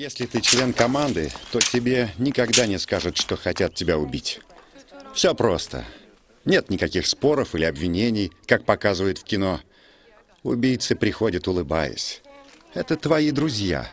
Если ты член команды, то тебе никогда не скажут, что хотят тебя убить. Все просто. Нет никаких споров или обвинений, как показывают в кино. Убийцы приходят, улыбаясь. Это твои друзья.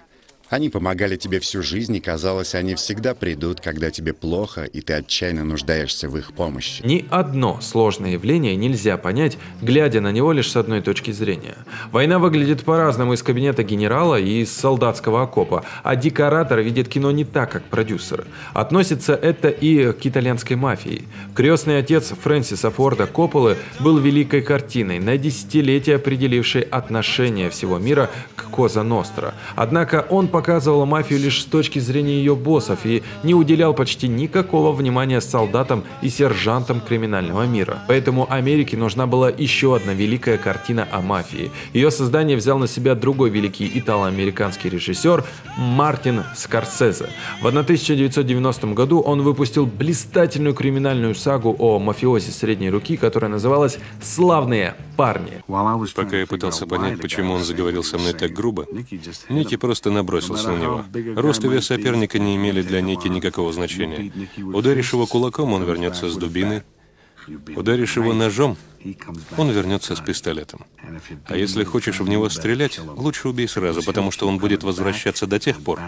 Они помогали тебе всю жизнь, и казалось, они всегда придут, когда тебе плохо, и ты отчаянно нуждаешься в их помощи. Ни одно сложное явление нельзя понять, глядя на него лишь с одной точки зрения. Война выглядит по-разному из кабинета генерала и из солдатского окопа, а декоратор видит кино не так, как продюсер. Относится это и к итальянской мафии. Крестный отец Фрэнсиса Форда Копполы был великой картиной, на десятилетия определившей отношение всего мира к Коза Ностра. Однако он показывала мафию лишь с точки зрения ее боссов и не уделял почти никакого внимания солдатам и сержантам криминального мира. Поэтому Америке нужна была еще одна великая картина о мафии. Ее создание взял на себя другой великий итало-американский режиссер Мартин Скорсезе. В 1990 году он выпустил блистательную криминальную сагу о мафиозе средней руки, которая называлась «Славные парни». Пока я пытался понять, почему он заговорил со мной так грубо, Ники просто набросился на него. Рост и вес соперника не имели для Ники никакого значения. Ударишь его кулаком, он вернется с дубиной. Ударишь его ножом, он вернется с пистолетом. А если хочешь в него стрелять, лучше убей сразу, потому что он будет возвращаться до тех пор,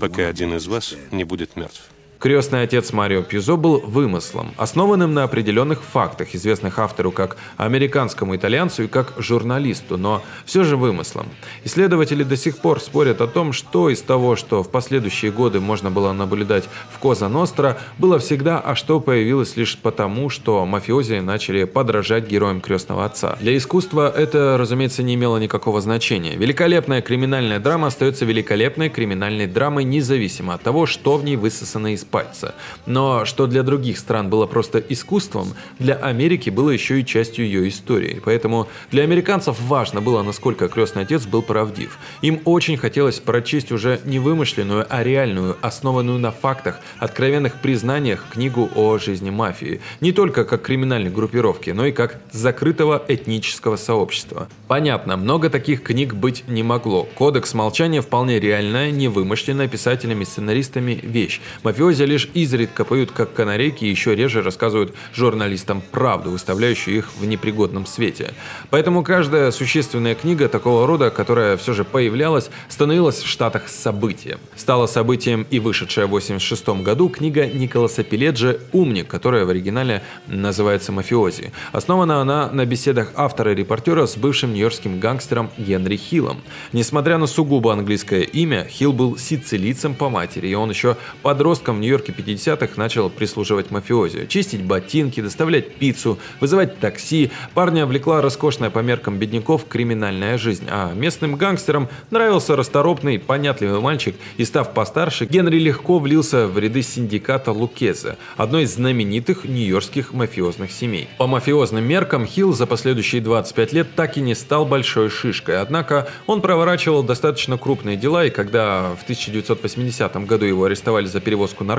пока один из вас не будет мертв. Крестный отец Марио Пьюзо был вымыслом, основанным на определенных фактах, известных автору как американскому итальянцу и как журналисту, но все же вымыслом. Исследователи до сих пор спорят о том, что из того, что в последующие годы можно было наблюдать в Коза Ностра, было всегда, а что появилось лишь потому, что мафиози начали подражать героям крестного отца. Для искусства это, разумеется, не имело никакого значения. Великолепная криминальная драма остается великолепной криминальной драмой независимо от того, что в ней высосано из пальца. Но что для других стран было просто искусством, для Америки было еще и частью ее истории. Поэтому для американцев важно было, насколько крестный отец был правдив. Им очень хотелось прочесть уже не вымышленную, а реальную, основанную на фактах, откровенных признаниях книгу о жизни мафии. Не только как криминальной группировки, но и как закрытого этнического сообщества. Понятно, много таких книг быть не могло. Кодекс молчания вполне реальная, невымышленная писателями-сценаристами вещь. Мафиози лишь изредка поют как канарейки и еще реже рассказывают журналистам правду, выставляющую их в непригодном свете. Поэтому каждая существенная книга такого рода, которая все же появлялась, становилась в Штатах событием. Стала событием и вышедшая в 1986 году книга Николаса Пеледжи «Умник», которая в оригинале называется «Мафиози». Основана она на беседах автора и репортера с бывшим нью-йоркским гангстером Генри Хиллом. Несмотря на сугубо английское имя, Хилл был сицилийцем по матери, и он еще подростком в Нью-Йорке 50-х начал прислуживать мафиози. Чистить ботинки, доставлять пиццу, вызывать такси. Парня влекла роскошная по меркам бедняков криминальная жизнь, а местным гангстерам нравился расторопный, понятливый мальчик, и став постарше, Генри легко влился в ряды синдиката Лукезе, одной из знаменитых нью-йоркских мафиозных семей. По мафиозным меркам Хилл за последующие 25 лет так и не стал большой шишкой, однако он проворачивал достаточно крупные дела, и когда в 1980 году его арестовали за перевозку наркотиков,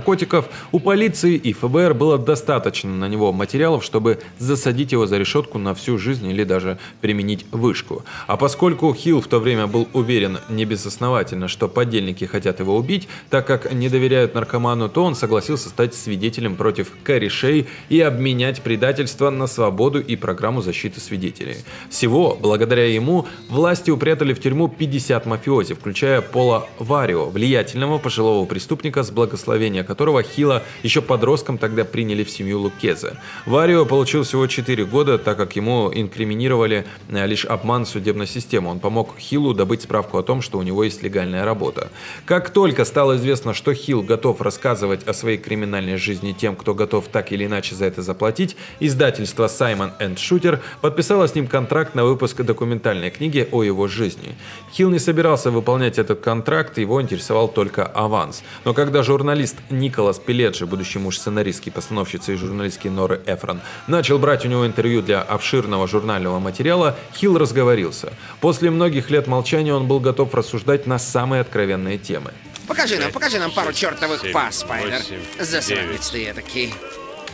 у полиции и ФБР было достаточно на него материалов, чтобы засадить его за решетку на всю жизнь или даже применить вышку. А поскольку Хилл в то время был уверен не безосновательно, что подельники хотят его убить, так как не доверяют наркоману, то он согласился стать свидетелем против корешей и обменять предательство на свободу и программу защиты свидетелей. Всего, благодаря ему, власти упрятали в тюрьму 50 мафиози, включая Пола Варио, влиятельного пожилого преступника с благословения которого Хила еще подростком тогда приняли в семью Лукезе. Варио получил всего 4 года, так как ему инкриминировали э, лишь обман судебной системы. Он помог Хилу добыть справку о том, что у него есть легальная работа. Как только стало известно, что Хилл готов рассказывать о своей криминальной жизни тем, кто готов так или иначе за это заплатить, издательство Simon Shooter подписало с ним контракт на выпуск документальной книги о его жизни. Хилл не собирался выполнять этот контракт, его интересовал только аванс. Но когда журналист Николас Пеледжи, будущий муж сценаристки, постановщицы и журналистки Норы Эфрон, начал брать у него интервью для обширного журнального материала, Хилл разговорился. После многих лет молчания он был готов рассуждать на самые откровенные темы. Покажи нам, покажи нам пару чертовых пас, Спайдер. Засранец ты этакий.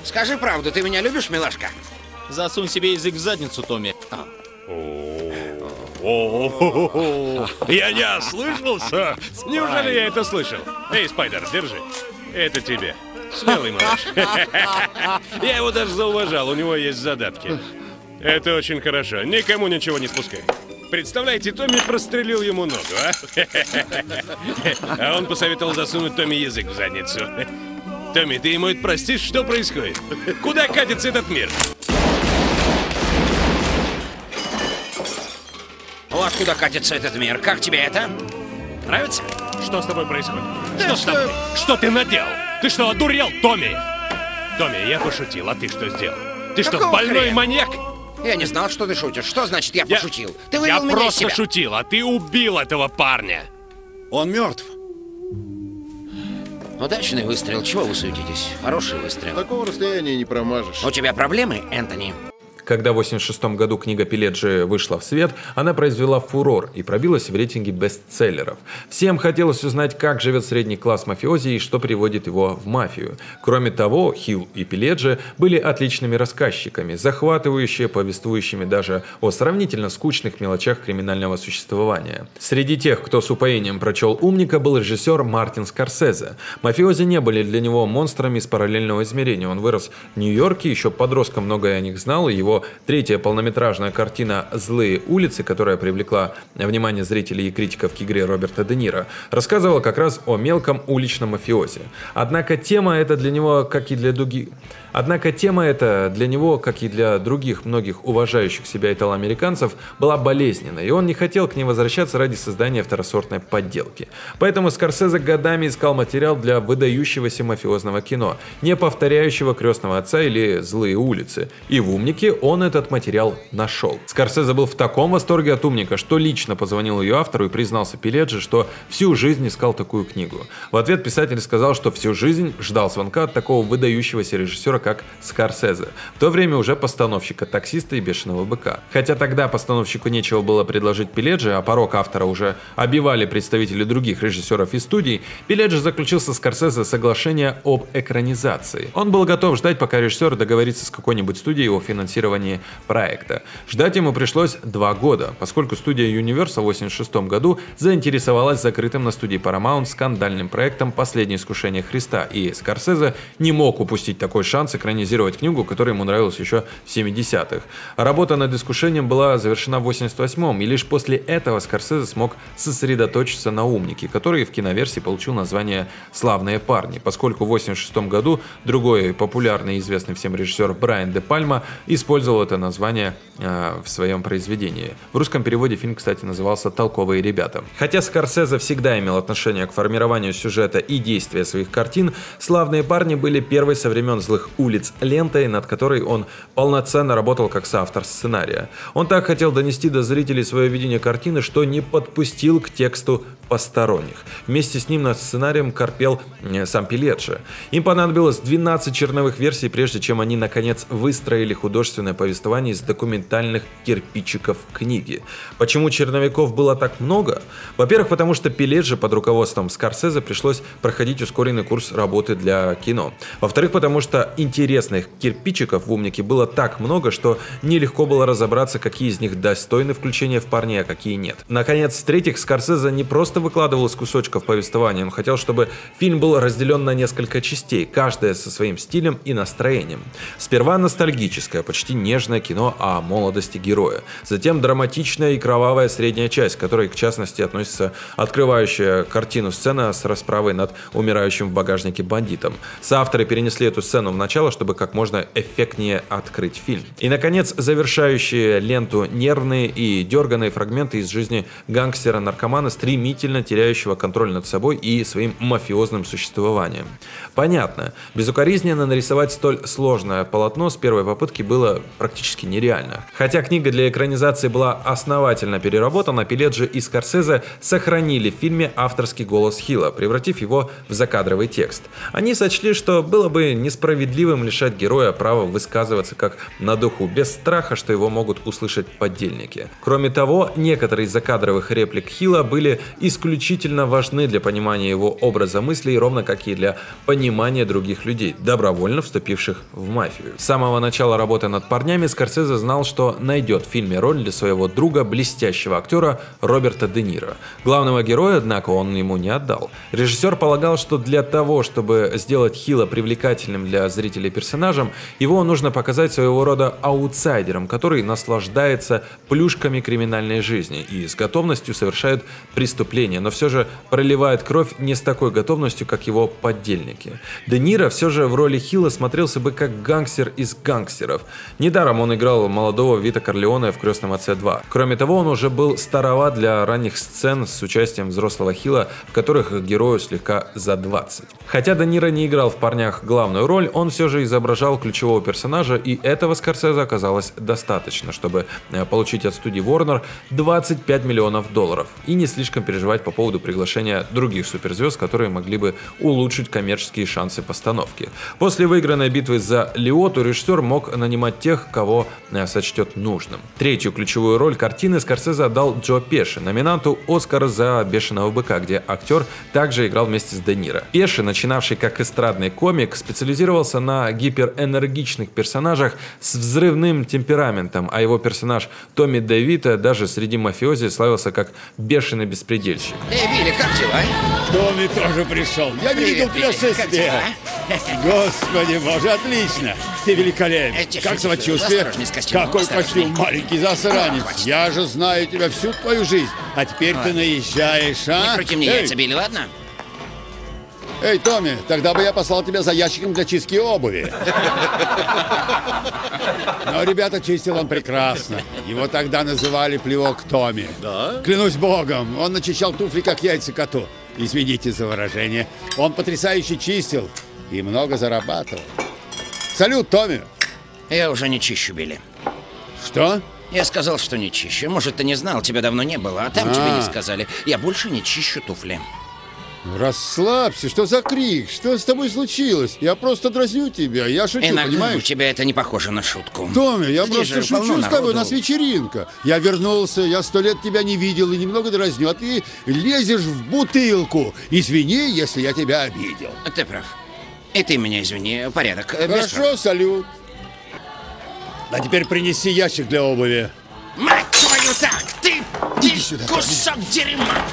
Скажи правду, ты меня любишь, милашка? Засунь себе язык в задницу, Томми. О, я не ослышался? Неужели я это слышал? Эй, Спайдер, держи. Это тебе. Смелый малыш. Я его даже зауважал, у него есть задатки. Это очень хорошо. Никому ничего не спускай. Представляете, Томми прострелил ему ногу, а? А он посоветовал засунуть Томми язык в задницу. Томми, ты ему это простишь? Что происходит? Куда катится этот мир? Вот куда катится этот мир. Как тебе это? Нравится? Что с тобой происходит? Что с тобой? Что ты наделал? Ты что, одурел, Томми? Томми, я пошутил, а ты что сделал? Ты что, Какого больной хрена? маньяк? Я не знал, что ты шутишь. Что значит я, Я- пошутил? Ты Я вывел меня из просто себя. шутил, а ты убил этого парня. Он мертв. Удачный выстрел. Чего вы суетитесь? Хороший выстрел. Такого расстояния не промажешь. У тебя проблемы, Энтони? Когда в 1986 году книга Пеледжи вышла в свет, она произвела фурор и пробилась в рейтинге бестселлеров. Всем хотелось узнать, как живет средний класс мафиози и что приводит его в мафию. Кроме того, Хилл и Пеледжи были отличными рассказчиками, захватывающие, повествующими даже о сравнительно скучных мелочах криминального существования. Среди тех, кто с упоением прочел «Умника», был режиссер Мартин Скорсезе. Мафиози не были для него монстрами из параллельного измерения. Он вырос в Нью-Йорке, еще подростком многое о них знал, и его третья полнометражная картина «Злые улицы», которая привлекла внимание зрителей и критиков к игре Роберта Де Ниро, рассказывала как раз о мелком уличном мафиозе. Однако тема эта для него, как и для других... Однако тема эта для него, как и для других многих уважающих себя итало-американцев, была болезненной, и он не хотел к ней возвращаться ради создания второсортной подделки. Поэтому Скорсезе годами искал материал для выдающегося мафиозного кино, не повторяющего «Крестного отца» или «Злые улицы». И в «Умнике» он этот материал нашел. Скорсезе был в таком восторге от «Умника», что лично позвонил ее автору и признался Пеледжи, что всю жизнь искал такую книгу. В ответ писатель сказал, что всю жизнь ждал звонка от такого выдающегося режиссера, как Скорсезе. В то время уже постановщика «Таксиста» и «Бешеного быка». Хотя тогда постановщику нечего было предложить Пеледжи, а порог автора уже обивали представители других режиссеров и студий, Пеледжи заключил со Скорсезе соглашение об экранизации. Он был готов ждать, пока режиссер договорится с какой-нибудь студией о финансировании проекта. Ждать ему пришлось два года, поскольку студия Universal в 1986 году заинтересовалась закрытым на студии Paramount скандальным проектом «Последнее искушение Христа», и Скорсезе не мог упустить такой шанс экранизировать книгу, которая ему нравилась еще в 70-х. Работа над искушением была завершена в 88-м, и лишь после этого Скорсезе смог сосредоточиться на «Умнике», который в киноверсии получил название «Славные парни», поскольку в 86 году другой популярный и известный всем режиссер Брайан Де Пальма использовал это название э, в своем произведении. В русском переводе фильм, кстати, назывался «Толковые ребята». Хотя Скорсезе всегда имел отношение к формированию сюжета и действия своих картин, «Славные парни» были первой со времен «Злых улиц» лентой, над которой он полноценно работал как соавтор сценария. Он так хотел донести до зрителей свое видение картины, что не подпустил к тексту посторонних. Вместе с ним над сценарием корпел э, сам Пеледжи. Им понадобилось 12 черновых версий, прежде чем они наконец выстроили художественное повествование из документальных кирпичиков книги. Почему черновиков было так много? Во-первых, потому что Пеледжи под руководством Скорсезе пришлось проходить ускоренный курс работы для кино. Во-вторых, потому что интересных кирпичиков в «Умнике» было так много, что нелегко было разобраться, какие из них достойны включения в парни, а какие нет. Наконец, в-третьих, Скорсезе не просто выкладывал из кусочков повествования, он хотел, чтобы фильм был разделен на несколько частей, каждая со своим стилем и настроением. Сперва ностальгическое, почти нежное кино о молодости героя. Затем драматичная и кровавая средняя часть, к которой, в частности, относится открывающая картину сцена с расправой над умирающим в багажнике бандитом. Соавторы перенесли эту сцену в начало, чтобы как можно эффектнее открыть фильм. И, наконец, завершающие ленту нервные и дерганные фрагменты из жизни гангстера-наркомана, стремительно теряющего контроль над собой и своим мафиозным существованием. Понятно, безукоризненно нарисовать столь сложное полотно с первой попытки было практически нереально. Хотя книга для экранизации была основательно переработана, Пеледжи и Скорсезе сохранили в фильме авторский голос Хилла, превратив его в закадровый текст. Они сочли, что было бы несправедливым лишать героя права высказываться как на духу, без страха, что его могут услышать поддельники. Кроме того, некоторые из закадровых реплик Хилла были исключительно важны для понимания его образа мыслей, ровно как и для понимания других людей, добровольно вступивших в мафию. С самого начала работы над парнями, Скорсезе знал, что найдет в фильме роль для своего друга, блестящего актера Роберта Де Ниро. Главного героя, однако, он ему не отдал. Режиссер полагал, что для того, чтобы сделать Хила привлекательным для зрителей персонажем, его нужно показать своего рода аутсайдером, который наслаждается плюшками криминальной жизни и с готовностью совершает преступления, но все же проливает кровь не с такой готовностью, как его поддельники. Де Ниро все же в роли Хила смотрелся бы как гангстер из гангстеров. Недаром он играл молодого Вита Корлеоне в «Крестном отце 2». Кроме того, он уже был староват для ранних сцен с участием взрослого Хила, в которых герою слегка за 20. Хотя Де Ниро не играл в «Парнях» главную роль, он все же изображал ключевого персонажа, и этого Скорсезе оказалось достаточно, чтобы э, получить от студии Warner 25 миллионов долларов и не слишком переживать по поводу приглашения других суперзвезд, которые могли бы улучшить коммерческие шансы постановки. После выигранной битвы за Лиоту режиссер мог нанимать тех, кого э, сочтет нужным. Третью ключевую роль картины Скорсезе отдал Джо Пеши, номинанту Оскара за «Бешеного быка», где актер также играл вместе с Де Ниро. Пеши, начинавший как эстрадный комик, специализировался на гиперэнергичных персонажах с взрывным темпераментом, а его персонаж Томми Дэвита даже среди мафиози славился как бешеный беспредельщик. Эй, Билли, как дела? Томми тоже пришел. Я не видел тебя дела? Господи боже, отлично. Ты Э, великолепен. тише, Как самочувствие? Какой костюм, маленький засранец. Хватит. Я же знаю тебя всю твою жизнь. А теперь ты наезжаешь, а? Не крути мне Эй, яйца, Билли, ладно? Эй, Томми, тогда бы я послал тебя за ящиком для чистки обуви. Но, ребята, чистил он прекрасно. Его тогда называли плевок Томми. Да? Клянусь богом, он начищал туфли, как яйца коту. Извините за выражение. Он потрясающе чистил и много зарабатывал. Салют, Томми! Я уже не чищу, Билли. Что? Я сказал, что не чищу. Может, ты не знал, тебя давно не было, а там тебе не сказали. Я больше не чищу туфли. Расслабься, что за крик? Что с тобой случилось? Я просто дразню тебя, я шучу, Иногда у понимаешь? тебя это не похоже на шутку. Томми, я Здесь просто шучу с тобой, у нас вечеринка. Я вернулся, я сто лет тебя не видел и немного дразню, а ты лезешь в бутылку. Извини, если я тебя обидел. Ты прав. И ты меня извини. Порядок. без Хорошо, салют. А теперь принеси ящик для обуви. Мать твою так! Ты, ты кусок дерьма!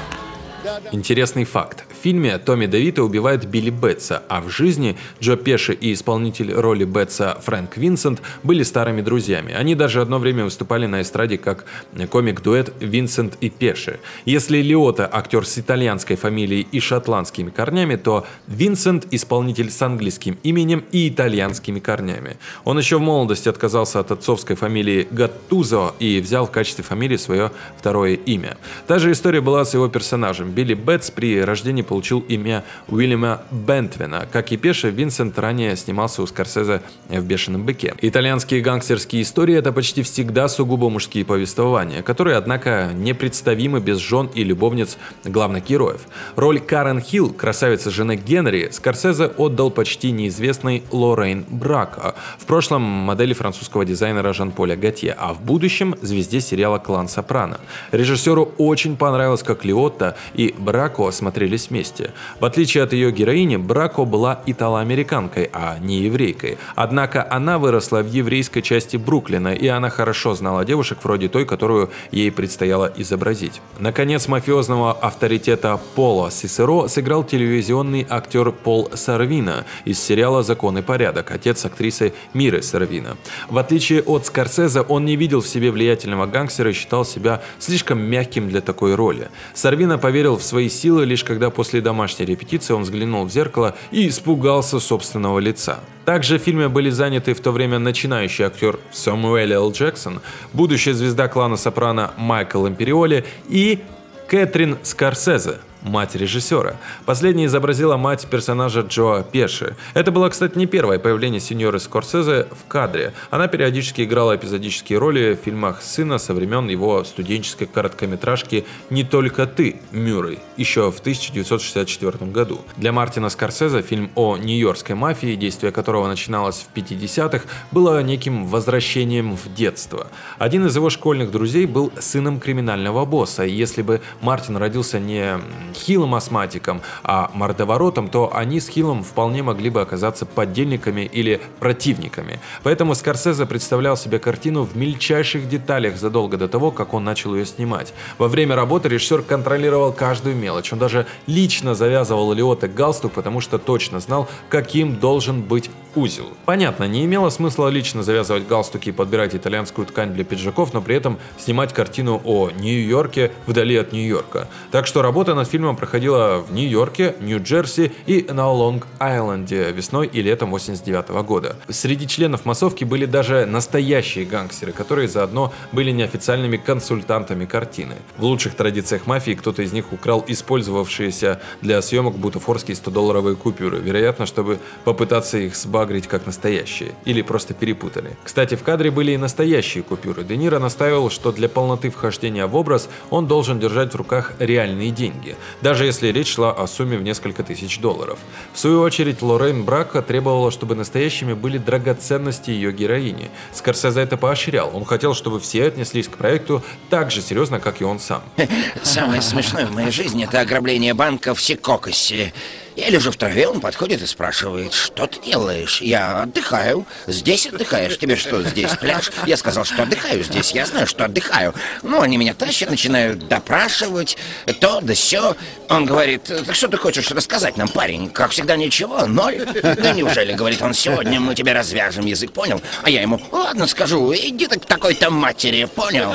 Интересный факт. В фильме Томми Девита убивает Билли Бетса, а в жизни Джо Пеши и исполнитель роли Бетса Фрэнк Винсент были старыми друзьями. Они даже одно время выступали на эстраде как комик-дуэт Винсент и Пеши. Если Лиота актер с итальянской фамилией и шотландскими корнями, то Винсент исполнитель с английским именем и итальянскими корнями. Он еще в молодости отказался от отцовской фамилии Гаттузо и взял в качестве фамилии свое второе имя. Та же история была с его персонажем. Билли Бетс при рождении получил имя Уильяма Бентвина. Как и Пеша, Винсент ранее снимался у Скорсезе в «Бешеном быке». Итальянские гангстерские истории – это почти всегда сугубо мужские повествования, которые, однако, непредставимы без жен и любовниц главных героев. Роль Карен Хилл, красавицы жены Генри, Скорсезе отдал почти неизвестной Лоррейн Брако, в прошлом модели французского дизайнера Жан-Поля Готье, а в будущем звезде сериала «Клан Сопрано». Режиссеру очень понравилось, как Лиотта и Брако смотрелись вместе. В отличие от ее героини, Брако была итало-американкой, а не еврейкой. Однако она выросла в еврейской части Бруклина, и она хорошо знала девушек вроде той, которую ей предстояло изобразить. Наконец, мафиозного авторитета Пола Сисеро сыграл телевизионный актер Пол Сарвина из сериала «Закон и порядок», отец актрисы Миры Сарвина. В отличие от Скорсезе, он не видел в себе влиятельного гангстера и считал себя слишком мягким для такой роли. Сарвина поверил в свои силы лишь когда после домашней репетиции он взглянул в зеркало и испугался собственного лица. Также в фильме были заняты в то время начинающий актер Самуэль Л. Джексон, будущая звезда клана Сопрано Майкл Империоли и Кэтрин Скорсезе, мать режиссера. Последняя изобразила мать персонажа Джоа Пеши. Это было, кстати, не первое появление сеньоры Скорсезе в кадре. Она периодически играла эпизодические роли в фильмах сына со времен его студенческой короткометражки «Не только ты, Мюррей», еще в 1964 году. Для Мартина Скорсезе фильм о нью-йоркской мафии, действие которого начиналось в 50-х, было неким возвращением в детство. Один из его школьных друзей был сыном криминального босса, и если бы Мартин родился не хилым астматиком, а мордоворотом, то они с Хиллом вполне могли бы оказаться поддельниками или противниками. Поэтому Скорсезе представлял себе картину в мельчайших деталях задолго до того, как он начал ее снимать. Во время работы режиссер контролировал каждую мелочь. Он даже лично завязывал Лиоте галстук, потому что точно знал, каким должен быть узел. Понятно, не имело смысла лично завязывать галстуки и подбирать итальянскую ткань для пиджаков, но при этом снимать картину о Нью-Йорке вдали от Нью-Йорка. Так что работа над фильмом проходила в Нью-Йорке, Нью-Джерси и на Лонг-Айленде весной и летом 89 года. Среди членов массовки были даже настоящие гангстеры, которые заодно были неофициальными консультантами картины. В лучших традициях мафии кто-то из них украл использовавшиеся для съемок бутафорские 100-долларовые купюры, вероятно, чтобы попытаться их сбагрить как настоящие, или просто перепутали. Кстати, в кадре были и настоящие купюры. Де Ниро настаивал, что для полноты вхождения в образ он должен держать в руках реальные деньги, даже если речь шла о сумме в несколько тысяч долларов. В свою очередь, Лоррейн Брака требовала, чтобы настоящими были драгоценности ее героини. Скорсезе это поощрял. Он хотел, чтобы все отнеслись к проекту так же серьезно, как и он сам. Самое смешное в моей жизни это ограбление банка в Сикокосе. Я лежу в траве, он подходит и спрашивает, что ты делаешь? Я отдыхаю. Здесь отдыхаешь? Тебе что, здесь пляж? Я сказал, что отдыхаю здесь. Я знаю, что отдыхаю. Ну, они меня тащат, начинают допрашивать, то да все. Он говорит, так что ты хочешь рассказать нам, парень? Как всегда, ничего, ноль. Да неужели, говорит он, сегодня мы тебе развяжем язык, понял? А я ему, ладно, скажу, иди ты к такой-то матери, понял?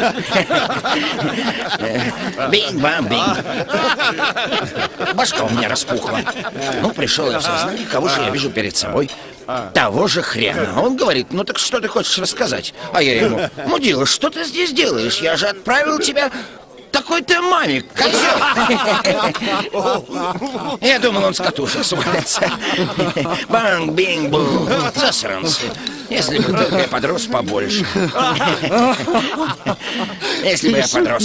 Бинг-бам-бинг. Башка у меня распухла. Ну, пришел я в сознание, кого же я вижу перед собой? Того же хрена. Он говорит, ну так что ты хочешь рассказать? А я ему, мудила, что ты здесь делаешь? Я же отправил тебя такой ты маме, козел! Я думал, он с катушек свалится. Банг, бинг, бум, засранцы. Если бы только я подрос побольше. Если бы я подрос.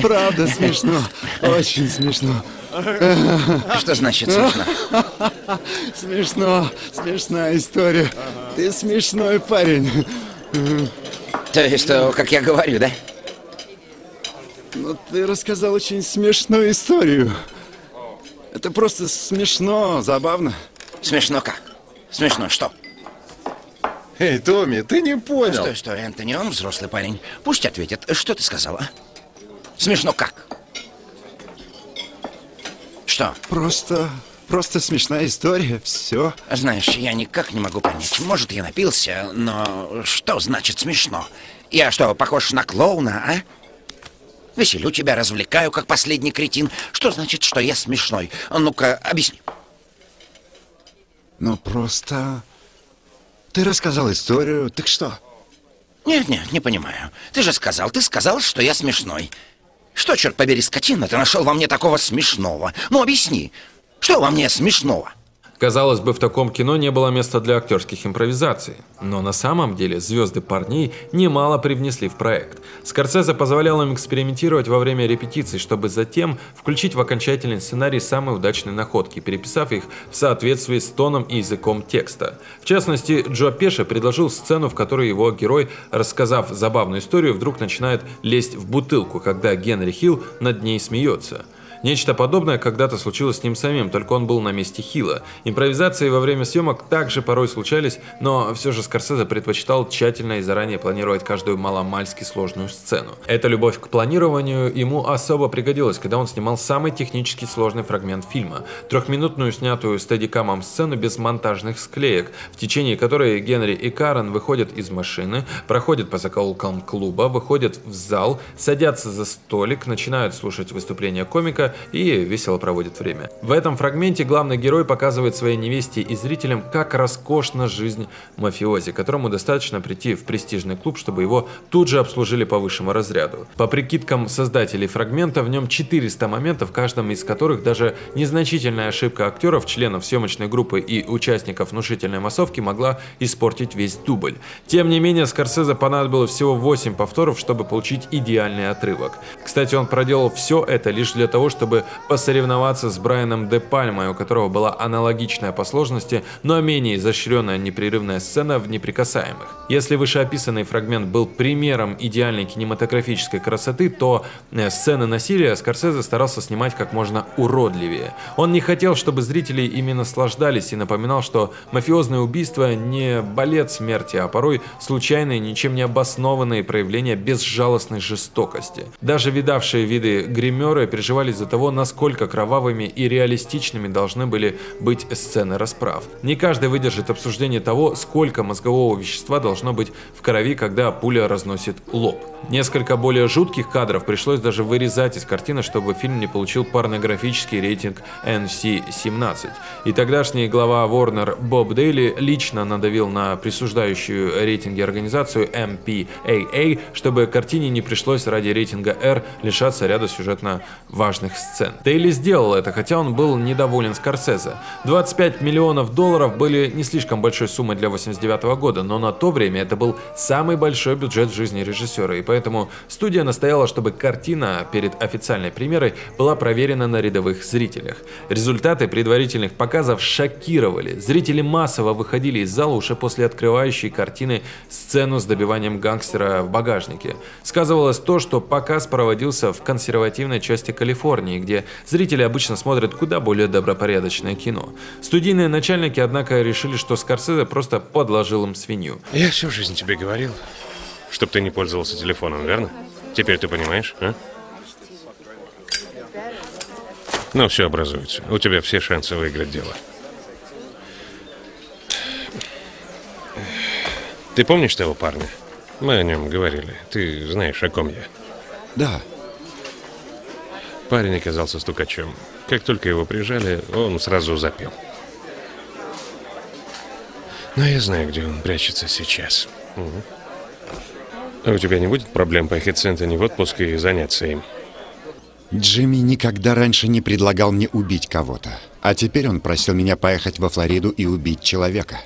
Правда смешно. Очень смешно. Что значит смешно? Смешно. Смешная история. Ты смешной парень. То есть, то, как я говорю, да? Но ты рассказал очень смешную историю. Это просто смешно, забавно. Смешно как? Смешно что? Эй, Томми, ты не понял. Стой, стой, Энтони, он взрослый парень. Пусть ответит. Что ты сказала? Смешно как? Что? Просто, просто смешная история, все. Знаешь, я никак не могу понять. Может, я напился, но что значит смешно? Я что, похож на клоуна, а? Веселю тебя, развлекаю, как последний кретин. Что значит, что я смешной? Ну-ка, объясни. Ну, просто... Ты рассказал историю, так что? Нет, нет, не понимаю. Ты же сказал, ты сказал, что я смешной. Что, черт побери, скотина, ты нашел во мне такого смешного? Ну, объясни, что во мне смешного? Казалось бы, в таком кино не было места для актерских импровизаций. Но на самом деле звезды парней немало привнесли в проект. Скорсезе позволял им экспериментировать во время репетиций, чтобы затем включить в окончательный сценарий самые удачные находки, переписав их в соответствии с тоном и языком текста. В частности, Джо Пеше предложил сцену, в которой его герой, рассказав забавную историю, вдруг начинает лезть в бутылку, когда Генри Хилл над ней смеется. Нечто подобное когда-то случилось с ним самим, только он был на месте Хила. Импровизации во время съемок также порой случались, но все же Скорсезе предпочитал тщательно и заранее планировать каждую маломальски сложную сцену. Эта любовь к планированию ему особо пригодилась, когда он снимал самый технически сложный фрагмент фильма. Трехминутную снятую стедикамом сцену без монтажных склеек, в течение которой Генри и Карен выходят из машины, проходят по закоулкам клуба, выходят в зал, садятся за столик, начинают слушать выступления комика и весело проводит время. В этом фрагменте главный герой показывает своей невесте и зрителям, как роскошна жизнь мафиози, которому достаточно прийти в престижный клуб, чтобы его тут же обслужили по высшему разряду. По прикидкам создателей фрагмента, в нем 400 моментов, в каждом из которых даже незначительная ошибка актеров, членов съемочной группы и участников внушительной массовки могла испортить весь дубль. Тем не менее, Скорсезе понадобилось всего 8 повторов, чтобы получить идеальный отрывок. Кстати, он проделал все это лишь для того, чтобы чтобы посоревноваться с Брайаном Де Пальмой, у которого была аналогичная по сложности, но менее изощренная непрерывная сцена в «Неприкасаемых». Если вышеописанный фрагмент был примером идеальной кинематографической красоты, то э, сцены насилия Скорсезе старался снимать как можно уродливее. Он не хотел, чтобы зрители ими наслаждались и напоминал, что мафиозное убийство не балет смерти, а порой случайные, ничем не обоснованные проявления безжалостной жестокости. Даже видавшие виды гримеры переживали из-за того, насколько кровавыми и реалистичными должны были быть сцены расправ. Не каждый выдержит обсуждение того, сколько мозгового вещества должно быть в крови, когда пуля разносит лоб. Несколько более жутких кадров пришлось даже вырезать из картины, чтобы фильм не получил порнографический рейтинг NC-17. И тогдашний глава Warner Боб Дейли лично надавил на присуждающую рейтинги организацию MPAA, чтобы картине не пришлось ради рейтинга R лишаться ряда сюжетно важных сцен. Дейли сделал это, хотя он был недоволен Скорсезе. 25 миллионов долларов были не слишком большой суммой для 89 года, но на то время это был самый большой бюджет в жизни режиссера, и поэтому студия настояла, чтобы картина перед официальной премьерой была проверена на рядовых зрителях. Результаты предварительных показов шокировали. Зрители массово выходили из зала уже после открывающей картины сцену с добиванием гангстера в багажнике. Сказывалось то, что показ проводился в консервативной части Калифорнии, где зрители обычно смотрят куда более добропорядочное кино. Студийные начальники, однако, решили, что Скорсезе просто подложил им свинью. Я всю жизнь тебе говорил, чтобы ты не пользовался телефоном, верно? Теперь ты понимаешь, а? Ну, все образуется. У тебя все шансы выиграть дело. Ты помнишь того парня? Мы о нем говорили. Ты знаешь, о ком я. Да, Парень оказался стукачом. Как только его прижали, он сразу запел. Но я знаю, где он прячется сейчас. Мгм. А у тебя не будет проблем поехать с Энтони в отпуск и заняться им? Джимми никогда раньше не предлагал мне убить кого-то. А теперь он просил меня поехать во Флориду и убить человека.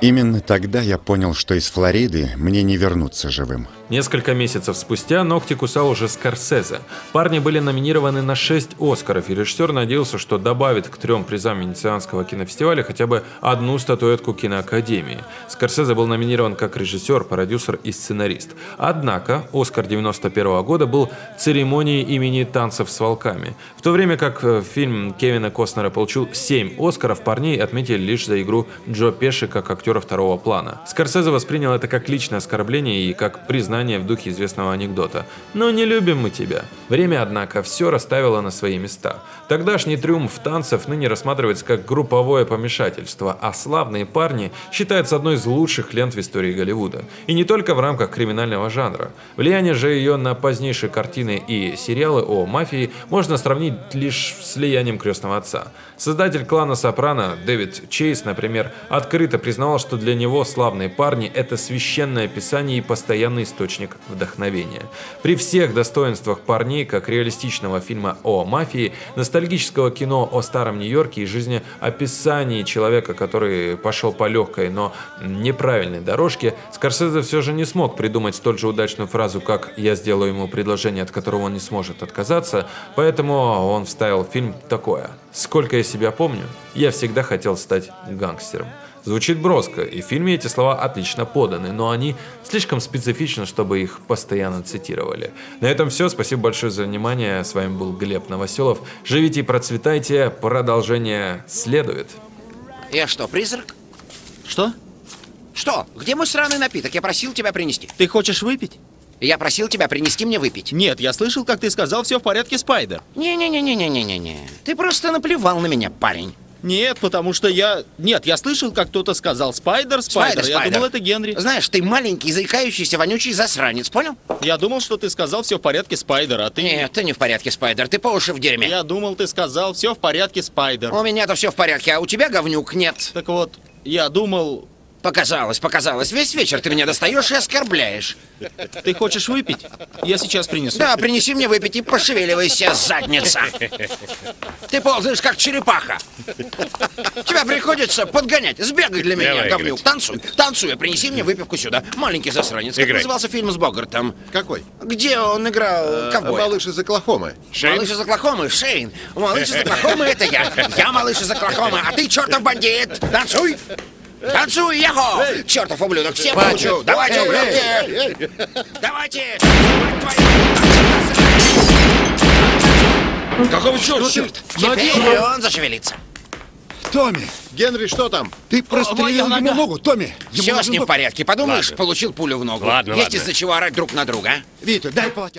Именно тогда я понял, что из Флориды мне не вернуться живым. Несколько месяцев спустя ногти кусал уже Скорсезе. Парни были номинированы на 6 Оскаров, и режиссер надеялся, что добавит к трем призам Венецианского кинофестиваля хотя бы одну статуэтку киноакадемии. Скорсезе был номинирован как режиссер, продюсер и сценарист. Однако Оскар 91 года был церемонией имени «Танцев с волками». В то время как э, фильм Кевина Костнера получил 7 Оскаров, парней отметили лишь за игру Джо Пеши как актера второго плана. Скорсезе воспринял это как личное оскорбление и как признание в духе известного анекдота. «Но не любим мы тебя». Время, однако, все расставило на свои места. Тогдашний триумф танцев ныне рассматривается как групповое помешательство, а «Славные парни» считается одной из лучших лент в истории Голливуда. И не только в рамках криминального жанра. Влияние же ее на позднейшие картины и сериалы о мафии можно сравнить лишь с влиянием «Крестного отца». Создатель клана Сопрано Дэвид Чейз, например, открыто признавал, что для него «Славные парни» — это священное писание и постоянный источник вдохновения. При всех достоинствах парней, как реалистичного фильма о мафии, ностальгического кино о старом Нью-Йорке и жизни описании человека, который пошел по легкой, но неправильной дорожке, Скорсезе все же не смог придумать столь же удачную фразу, как «я сделаю ему предложение, от которого он не сможет отказаться», поэтому он вставил в фильм такое «Сколько я себя помню, я всегда хотел стать гангстером». Звучит броско, и в фильме эти слова отлично поданы, но они слишком специфичны, чтобы их постоянно цитировали. На этом все. Спасибо большое за внимание. С вами был Глеб Новоселов. Живите и процветайте. Продолжение следует. Я что, призрак? Что? Что? Где мой сраный напиток? Я просил тебя принести. Ты хочешь выпить? Я просил тебя принести мне выпить. Нет, я слышал, как ты сказал, все в порядке, Спайдер. Не-не-не-не-не-не-не. Ты просто наплевал на меня, парень. Нет, потому что я... Нет, я слышал, как кто-то сказал Спайдер, Спайдер. Спайдер, я Спайдер. думал, это Генри. Знаешь, ты маленький, заикающийся, вонючий засранец, понял? Я думал, что ты сказал все в порядке, Спайдер, а ты... Нет, ты не в порядке, Спайдер. Ты по уши в дерьме. Я думал, ты сказал все в порядке, Спайдер. У меня-то все в порядке, а у тебя, говнюк, нет. Так вот, я думал... Показалось, показалось. Весь вечер ты меня достаешь и оскорбляешь. Ты хочешь выпить? Я сейчас принесу. Да, принеси мне выпить и пошевеливайся, задница. Ты ползаешь, как черепаха. Тебя приходится подгонять. Сбегай для меня, Давай, говнюк. Танцуй, танцуй, принеси мне выпивку сюда. Маленький засранец. Как Играй. назывался фильм с Богартом? Какой? Где он играл ковбоя? Малыш из Оклахомы. Малыш из Оклахомы, Шейн. Малыш из Оклахомы это я. Я малыш из Оклахомы, а ты чертов бандит. Танцуй. Танцуй, яхо! Чертов ублюдок, всем получу! Давайте, ублюдки! Давайте! Какого черта? Черт! Теперь он зашевелится. Томми, Генри, что там? ты прострелил ему нога. ногу, Томми. Все с ним в по- порядке. Подумаешь, Ладно. получил пулю в ногу. Ладно, Есть ладно. из-за чего орать друг на друга. Витя, дай полотенце.